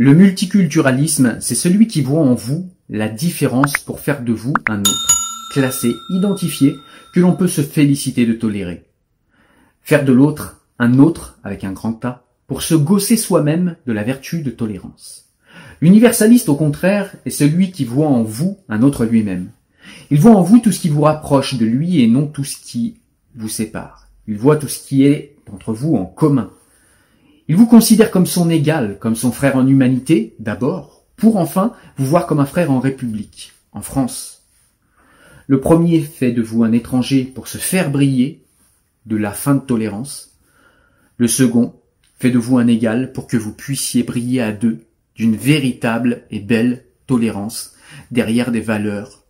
Le multiculturalisme, c'est celui qui voit en vous la différence pour faire de vous un autre, classé, identifié, que l'on peut se féliciter de tolérer. Faire de l'autre un autre avec un grand A pour se gausser soi-même de la vertu de tolérance. L'universaliste, au contraire, est celui qui voit en vous un autre lui-même. Il voit en vous tout ce qui vous rapproche de lui et non tout ce qui vous sépare. Il voit tout ce qui est entre vous en commun. Il vous considère comme son égal, comme son frère en humanité, d'abord, pour enfin vous voir comme un frère en République, en France. Le premier fait de vous un étranger pour se faire briller de la fin de tolérance. Le second fait de vous un égal pour que vous puissiez briller à deux d'une véritable et belle tolérance derrière des valeurs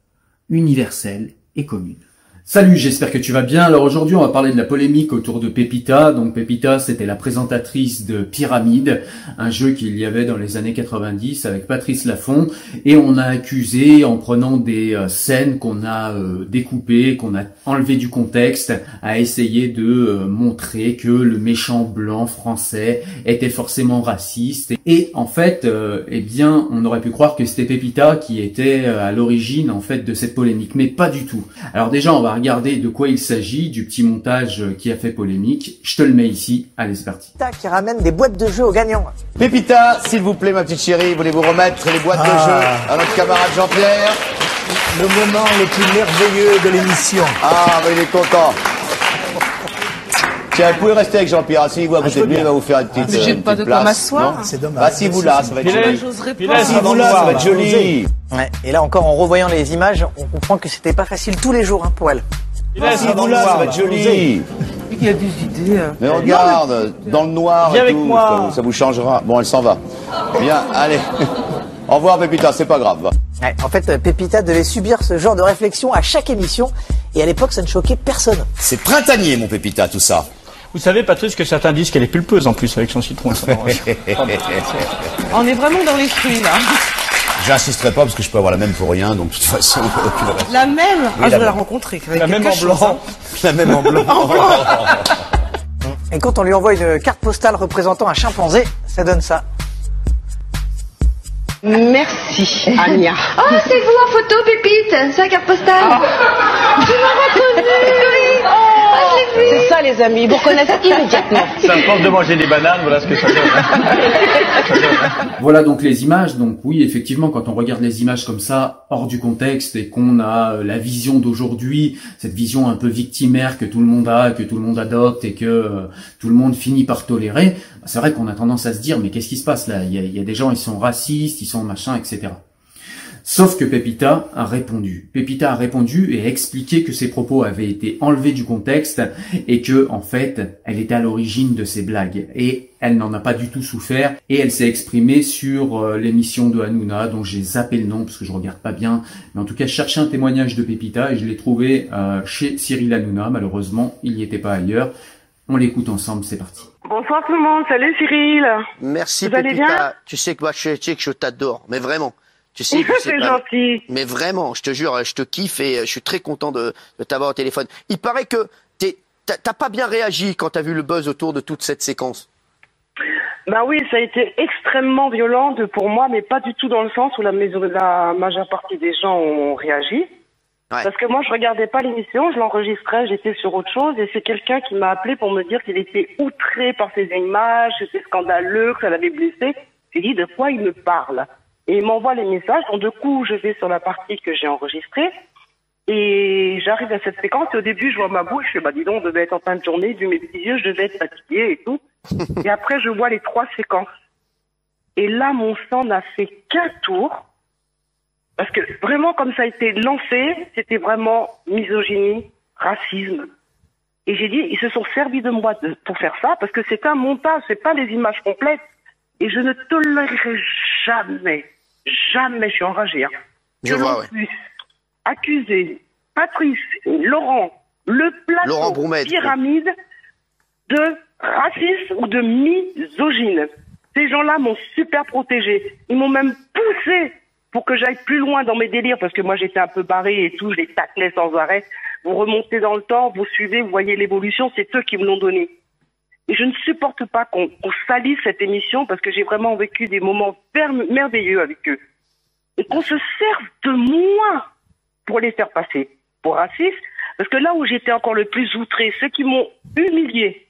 universelles et communes. Salut, j'espère que tu vas bien. Alors aujourd'hui, on va parler de la polémique autour de Pepita. Donc Pepita, c'était la présentatrice de Pyramide, un jeu qu'il y avait dans les années 90 avec Patrice Laffont. Et on a accusé, en prenant des euh, scènes qu'on a euh, découpées, qu'on a enlevées du contexte, à essayer de euh, montrer que le méchant blanc français était forcément raciste. Et en fait, eh bien, on aurait pu croire que c'était Pepita qui était à l'origine en fait de cette polémique, mais pas du tout. Alors déjà, on va regarder de quoi il s'agit, du petit montage qui a fait polémique. Je te le mets ici. Allez, c'est parti. qui ramène des boîtes de jeux aux gagnants. Pépita, s'il vous plaît, ma petite chérie, voulez-vous remettre les boîtes de Ah. jeux à notre camarade Jean-Pierre? Le moment le plus merveilleux de l'émission. Ah, mais il est content. Tiens, vous pouvez rester avec Jean-Pierre. Asseyez-vous à côté de lui, il va vous faire une petite, Mais j'ai euh, une pas petite de quoi place. m'asseoir. Non C'est dommage. Asseyez-vous là, ça va être joli. Là, Asseyez-vous là, ça va être joli. Ouais. Et là encore, en revoyant les images, on comprend que c'était pas facile tous les jours hein, pour elle. Asseyez-vous là, ça va être joli. Il y a des idées. Mais regarde, dans le noir Viens et avec tout, moi. ça vous- ça vous changera. Bon, elle s'en va. Bien, allez. Au revoir, Pépita, c'est pas grave. Ouais, en fait, euh, Pépita devait subir ce genre de réflexion à chaque émission. Et à l'époque, ça ne choquait personne. C'est printanier, mon Pépita, tout ça. Vous savez, Patrice, que certains disent qu'elle est pulpeuse en plus avec son citron. et son. On est vraiment dans les fruits là. J'insisterai pas parce que je peux avoir la même pour rien, donc de toute façon. La même. ah, la je vais même. la rencontrer. La même quelque en chose, blanc. La même en blanc. Et quand on lui envoie une carte postale représentant un chimpanzé, ça donne ça. Merci, Anya. Oh, c'est vous en photo, Pépite C'est la carte postale Tu m'as reconnu Oui Ah, je l'ai vu C'est ça, les amis, vous reconnaissez immédiatement. Ça me force de manger des bananes, voilà ce que ça donne. Voilà donc les images. Donc oui, effectivement, quand on regarde les images comme ça, hors du contexte, et qu'on a euh, la vision d'aujourd'hui, cette vision un peu victimaire que tout le monde a, que tout le monde adopte, et que euh, tout le monde finit par tolérer, c'est vrai qu'on a tendance à se dire, mais qu'est-ce qui se passe là? Il y, a, il y a des gens, ils sont racistes, ils sont machin, etc. Sauf que Pepita a répondu. Pepita a répondu et a expliqué que ses propos avaient été enlevés du contexte et que, en fait, elle était à l'origine de ces blagues. Et elle n'en a pas du tout souffert et elle s'est exprimée sur euh, l'émission de Hanouna dont j'ai zappé le nom parce que je regarde pas bien. Mais en tout cas, je cherchais un témoignage de Pepita et je l'ai trouvé euh, chez Cyril Hanouna. Malheureusement, il n'y était pas ailleurs. On l'écoute ensemble, c'est parti. Bonsoir tout le monde, salut Cyril. Merci Vous allez Pépita. bien? Tu sais que moi je, tu sais que je t'adore, mais vraiment. Tu sais, que C'est gentil. Mais vraiment, je te jure, je te kiffe et euh, je suis très content de, de t'avoir au téléphone. Il paraît que t'as pas bien réagi quand t'as vu le buzz autour de toute cette séquence. Ben oui, ça a été extrêmement violent pour moi, mais pas du tout dans le sens où la, maison- la majeure partie des gens ont réagi. Ouais. Parce que moi, je regardais pas l'émission, je l'enregistrais, j'étais sur autre chose, et c'est quelqu'un qui m'a appelé pour me dire qu'il était outré par ces images, que c'était scandaleux, que ça l'avait blessé. J'ai dit de quoi il me parle? Et il m'envoie les messages. Donc, du coup, je vais sur la partie que j'ai enregistrée. Et j'arrive à cette séquence, et au début, je vois ma bouche, je bah, dis donc, on devait être en fin de journée, vu mes petits yeux, je devais être fatiguée et tout. et après, je vois les trois séquences. Et là, mon sang n'a fait qu'un tour. Parce que vraiment, comme ça a été lancé, c'était vraiment misogynie, racisme. Et j'ai dit, ils se sont servis de moi de- pour faire ça, parce que c'est un montage, c'est pas les images complètes. Et je ne tolérerai jamais, jamais, je suis enragée, hein, Je vois, ouais. accuser Patrice, Laurent, le plateau, Laurent pyramide, de racisme ou de misogyne. Ces gens-là m'ont super protégé. Ils m'ont même poussé pour que j'aille plus loin dans mes délires, parce que moi j'étais un peu barré et tout, je les taclais sans arrêt. Vous remontez dans le temps, vous suivez, vous voyez l'évolution, c'est eux qui me l'ont donné. Et je ne supporte pas qu'on salisse cette émission parce que j'ai vraiment vécu des moments merveilleux avec eux. Et qu'on se serve de moi pour les faire passer pour racistes. Parce que là où j'étais encore le plus outré, ceux qui m'ont humilié,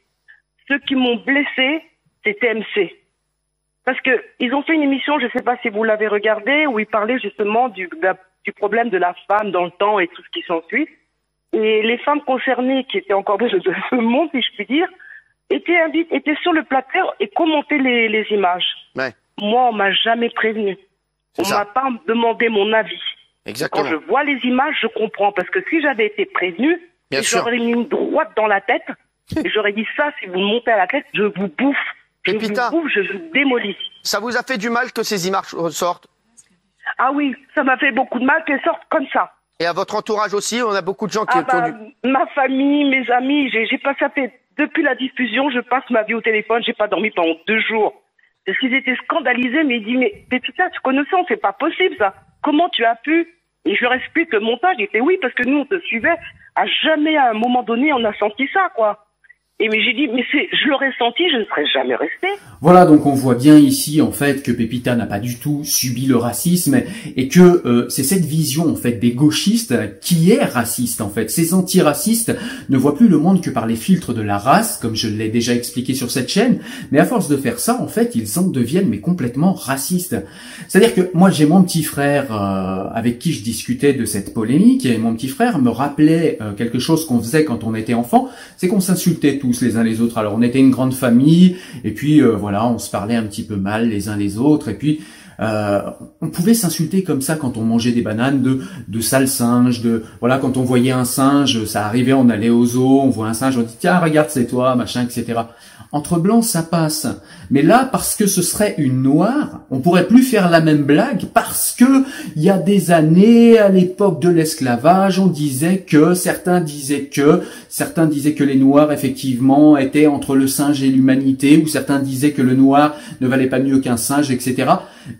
ceux qui m'ont blessé, c'était MC. Parce que ils ont fait une émission, je ne sais pas si vous l'avez regardée, où ils parlaient justement du, problème de la femme dans le temps et tout ce qui s'ensuit. Et les femmes concernées, qui étaient encore de ce monde, si je puis dire, étaient, invi- étaient sur le plateau et commentaient les, les images. Ouais. Moi, on m'a jamais prévenu. On m'a pas demandé mon avis. Exactement. Quand je vois les images, je comprends. Parce que si j'avais été prévenu, j'aurais mis une droite dans la tête. et j'aurais dit ça, si vous me montez à la tête, je vous bouffe. Je Pépita. vous bouffe, je vous démolis. Ça vous a fait du mal que ces images ressortent Ah oui, ça m'a fait beaucoup de mal qu'elles sortent comme ça. Et à votre entourage aussi, on a beaucoup de gens qui Ah ont bah, dû- ma famille, mes amis, j'ai j'ai pas ça fait depuis la diffusion, je passe ma vie au téléphone, j'ai pas dormi pendant deux jours. Parce qu'ils étaient scandalisés, mais ils disent mais Pépita, tu connais ça, c'est pas possible ça. Comment tu as pu? Et je leur explique le montage, ils étaient oui parce que nous on te suivait. À jamais à un moment donné on a senti ça quoi. Et mais j'ai dit mais je l'aurais senti, je ne serais jamais resté. Voilà, donc on voit bien ici en fait que Pépita n'a pas du tout subi le racisme et que euh, c'est cette vision en fait des gauchistes qui est raciste en fait. Ces antiracistes ne voient plus le monde que par les filtres de la race, comme je l'ai déjà expliqué sur cette chaîne, mais à force de faire ça, en fait, ils en deviennent mais complètement racistes. C'est-à-dire que moi j'ai mon petit frère euh, avec qui je discutais de cette polémique et mon petit frère me rappelait euh, quelque chose qu'on faisait quand on était enfant, c'est qu'on s'insultait les uns les autres. Alors on était une grande famille et puis euh, voilà, on se parlait un petit peu mal les uns les autres et puis euh, on pouvait s'insulter comme ça quand on mangeait des bananes de de sales singes, de voilà quand on voyait un singe, ça arrivait, on allait au zoo, on voit un singe, on dit tiens regarde c'est toi, machin, etc. Entre blancs ça passe, mais là parce que ce serait une noire, on pourrait plus faire la même blague parce que il y a des années à l'époque de l'esclavage, on disait que certains disaient que certains disaient que les noirs effectivement étaient entre le singe et l'humanité, ou certains disaient que le noir ne valait pas mieux qu'un singe, etc.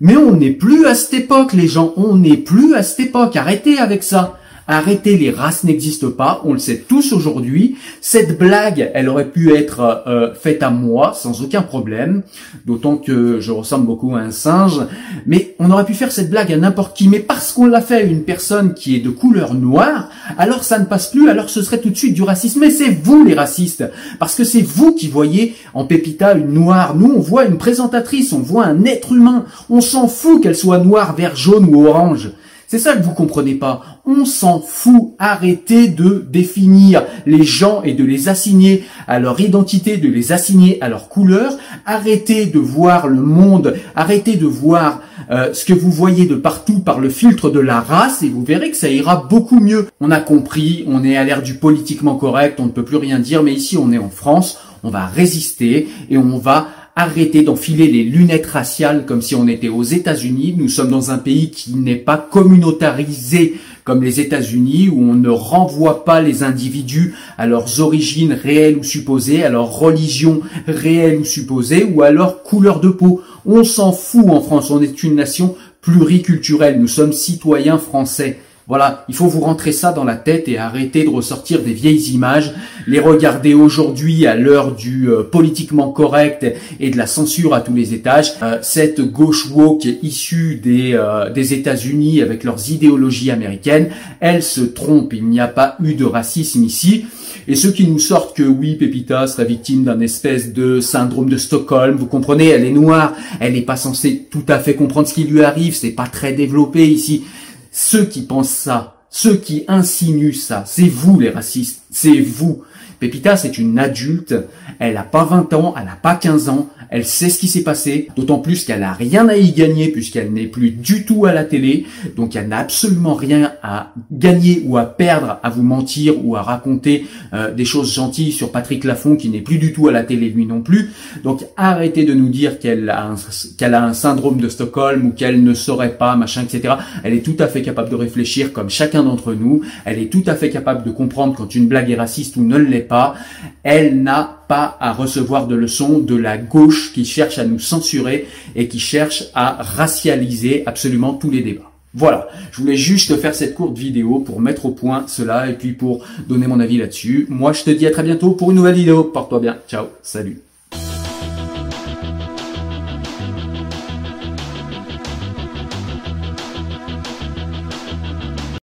Mais on n'est plus à cette époque, les gens, on n'est plus à cette époque. Arrêtez avec ça. Arrêtez, les races n'existent pas, on le sait tous aujourd'hui. Cette blague, elle aurait pu être euh, faite à moi sans aucun problème, d'autant que je ressemble beaucoup à un singe. Mais on aurait pu faire cette blague à n'importe qui, mais parce qu'on l'a fait à une personne qui est de couleur noire, alors ça ne passe plus, alors ce serait tout de suite du racisme. Mais c'est vous les racistes, parce que c'est vous qui voyez en Pépita une noire. Nous, on voit une présentatrice, on voit un être humain. On s'en fout qu'elle soit noire, vert, jaune ou orange. C'est ça que vous comprenez pas. On s'en fout. Arrêtez de définir les gens et de les assigner à leur identité, de les assigner à leur couleur. Arrêtez de voir le monde. Arrêtez de voir euh, ce que vous voyez de partout par le filtre de la race et vous verrez que ça ira beaucoup mieux. On a compris, on est à l'ère du politiquement correct, on ne peut plus rien dire, mais ici on est en France, on va résister et on va arrêter d'enfiler les lunettes raciales comme si on était aux États-Unis. Nous sommes dans un pays qui n'est pas communautarisé comme les États-Unis, où on ne renvoie pas les individus à leurs origines réelles ou supposées, à leur religion réelle ou supposée, ou à leur couleur de peau. On s'en fout en France, on est une nation pluriculturelle, nous sommes citoyens français. Voilà, il faut vous rentrer ça dans la tête et arrêter de ressortir des vieilles images, les regarder aujourd'hui à l'heure du euh, politiquement correct et de la censure à tous les étages. Euh, cette gauche woke issue des, euh, des États-Unis avec leurs idéologies américaines, elle se trompe. Il n'y a pas eu de racisme ici. Et ceux qui nous sortent que oui, Pépita serait victime d'un espèce de syndrome de Stockholm, vous comprenez, elle est noire, elle n'est pas censée tout à fait comprendre ce qui lui arrive, c'est pas très développé ici. Ceux qui pensent ça, ceux qui insinuent ça, c'est vous les racistes, c'est vous. Pépita, c'est une adulte, elle a pas 20 ans, elle a pas 15 ans, elle sait ce qui s'est passé, d'autant plus qu'elle a rien à y gagner puisqu'elle n'est plus du tout à la télé, donc elle n'a absolument rien à gagner ou à perdre à vous mentir ou à raconter euh, des choses gentilles sur Patrick Laffont qui n'est plus du tout à la télé lui non plus. Donc arrêtez de nous dire qu'elle a un, qu'elle a un syndrome de Stockholm ou qu'elle ne saurait pas, machin, etc. Elle est tout à fait capable de réfléchir comme chacun d'entre nous. Elle est tout à fait capable de comprendre quand une blague est raciste ou ne l'est pas. Elle n'a pas à recevoir de leçons de la gauche qui cherche à nous censurer et qui cherche à racialiser absolument tous les débats. Voilà, je voulais juste faire cette courte vidéo pour mettre au point cela et puis pour donner mon avis là-dessus. Moi, je te dis à très bientôt pour une nouvelle vidéo. Porte-toi bien. Ciao, salut.